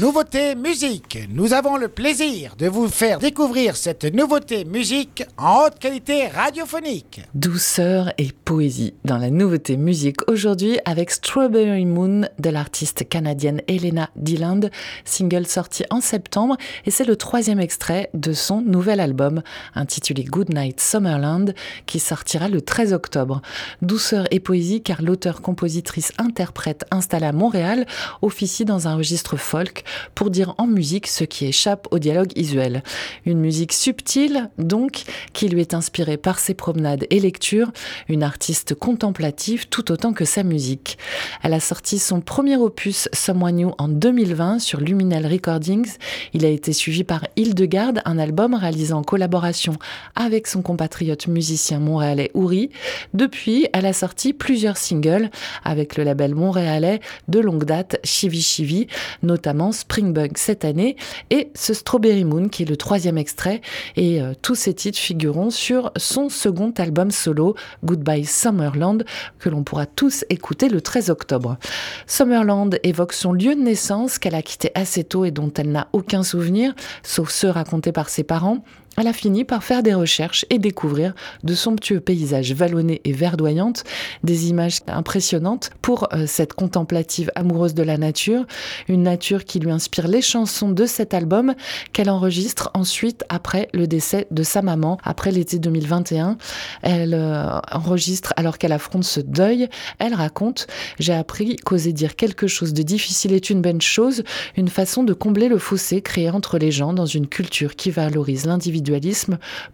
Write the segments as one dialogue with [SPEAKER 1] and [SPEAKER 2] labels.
[SPEAKER 1] Nouveauté musique. Nous avons le plaisir de vous faire découvrir cette nouveauté musique en haute qualité radiophonique.
[SPEAKER 2] Douceur et poésie dans la nouveauté musique aujourd'hui avec Strawberry Moon de l'artiste canadienne Elena Dilland, single sorti en septembre et c'est le troisième extrait de son nouvel album intitulé Goodnight Summerland qui sortira le 13 octobre. Douceur et poésie car l'auteur, compositrice, interprète installée à Montréal officie dans un registre folk pour dire en musique ce qui échappe au dialogue visuel. Une musique subtile, donc, qui lui est inspirée par ses promenades et lectures, une artiste contemplative tout autant que sa musique. Elle a sorti son premier opus Someone New en 2020 sur Luminal Recordings. Il a été suivi par Hildegarde, un album réalisé en collaboration avec son compatriote musicien montréalais Ouri. Depuis, elle a sorti plusieurs singles avec le label montréalais de longue date Chivi Chivi, notamment Springbug cette année et ce Strawberry Moon qui est le troisième extrait et euh, tous ces titres figureront sur son second album solo Goodbye Summerland que l'on pourra tous écouter le 13 octobre. Summerland évoque son lieu de naissance qu'elle a quitté assez tôt et dont elle n'a aucun souvenir sauf ceux racontés par ses parents elle a fini par faire des recherches et découvrir de somptueux paysages vallonnés et verdoyantes, des images impressionnantes pour euh, cette contemplative amoureuse de la nature, une nature qui lui inspire les chansons de cet album qu'elle enregistre ensuite après le décès de sa maman, après l'été 2021. Elle euh, enregistre alors qu'elle affronte ce deuil. Elle raconte J'ai appris qu'oser dire quelque chose de difficile est une bonne chose, une façon de combler le fossé créé entre les gens dans une culture qui valorise l'individu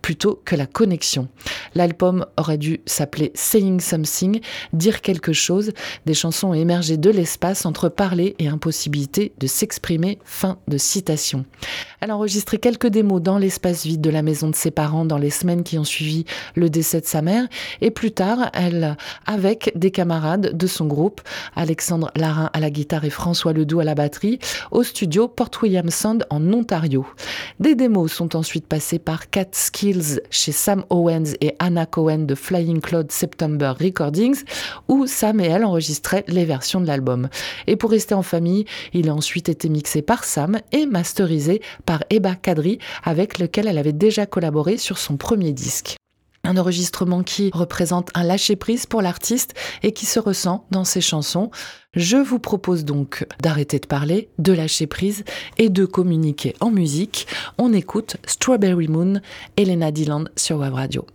[SPEAKER 2] plutôt que la connexion. L'album aurait dû s'appeler Saying Something, dire quelque chose. Des chansons ont émergé de l'espace entre parler et impossibilité de s'exprimer. Fin de citation. Elle a enregistré quelques démos dans l'espace vide de la maison de ses parents dans les semaines qui ont suivi le décès de sa mère. Et plus tard, elle, avec des camarades de son groupe, Alexandre Larin à la guitare et François Ledoux à la batterie, au studio Port William Sound en Ontario. Des démos sont ensuite passées par Cat Skills chez Sam Owens et Anna Cohen de Flying Cloud September Recordings, où Sam et elle enregistraient les versions de l'album. Et pour rester en famille, il a ensuite été mixé par Sam et masterisé par Eba Kadri, avec lequel elle avait déjà collaboré sur son premier disque. Un enregistrement qui représente un lâcher-prise pour l'artiste et qui se ressent dans ses chansons. Je vous propose donc d'arrêter de parler, de lâcher prise et de communiquer en musique. On écoute Strawberry Moon, Elena Dylan sur Web Radio.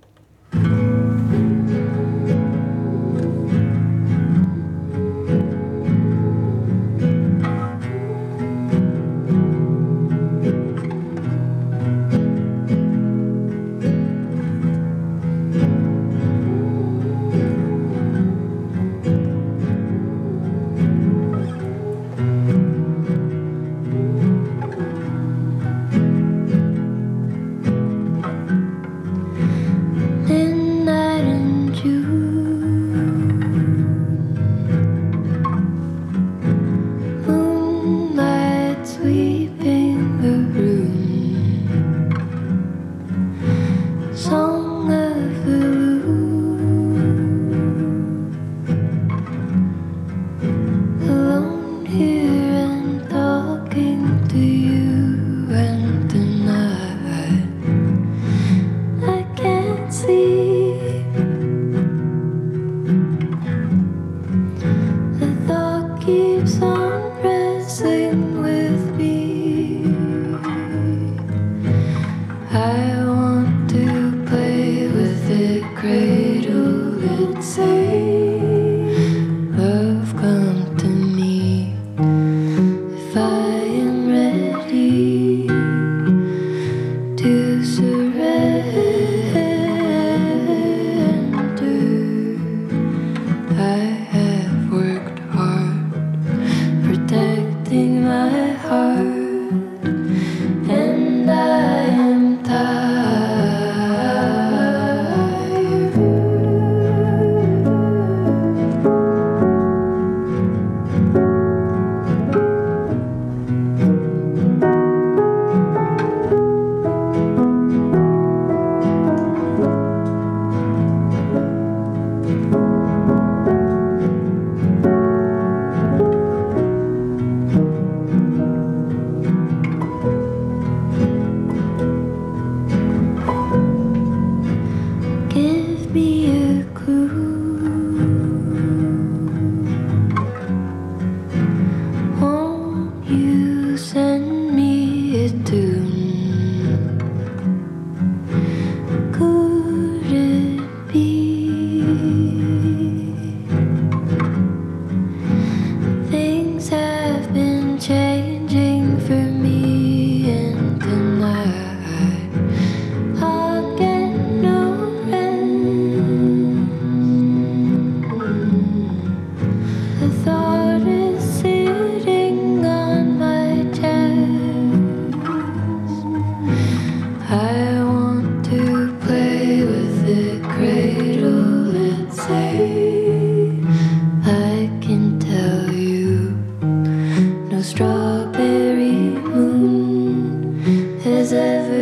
[SPEAKER 2] ever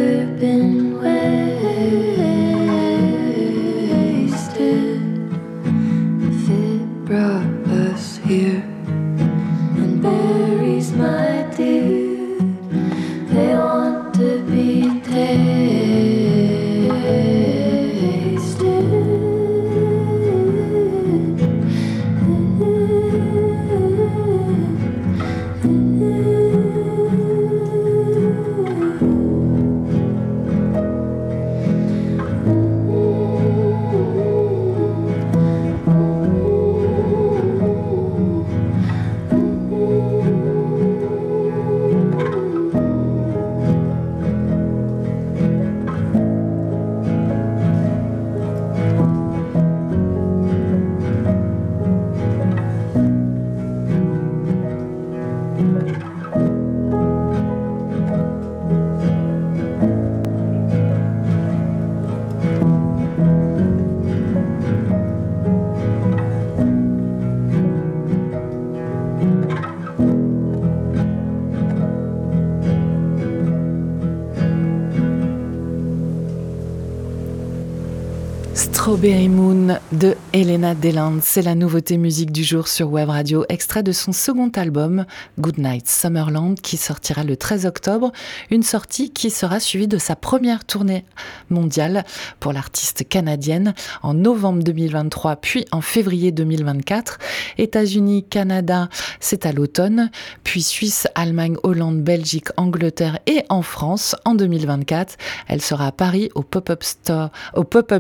[SPEAKER 2] Strawberry Moon de Elena Deland. C'est la nouveauté musique du jour sur Web Radio, extrait de son second album, Goodnight Summerland, qui sortira le 13 octobre. Une sortie qui sera suivie de sa première tournée mondiale pour l'artiste canadienne en novembre 2023, puis en février 2024. États-Unis, Canada, c'est à l'automne, puis Suisse, Allemagne, Hollande, Belgique, Angleterre et en France en 2024. Elle sera à Paris au pop-up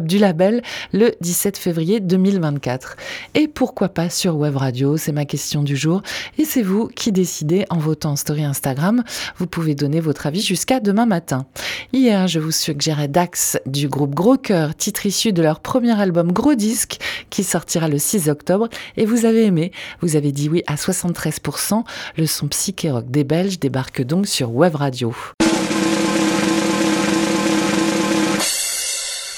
[SPEAKER 2] du label le 17 février 2024. Et pourquoi pas sur Web Radio C'est ma question du jour. Et c'est vous qui décidez en votant story Instagram. Vous pouvez donner votre avis jusqu'à demain matin. Hier, je vous suggérais Dax du groupe Gros Cœur, titre issu de leur premier album Gros Disque qui sortira le 6 octobre. Et vous avez aimé, vous avez dit oui à 73%. Le son psyché rock des Belges débarque donc sur Web Radio.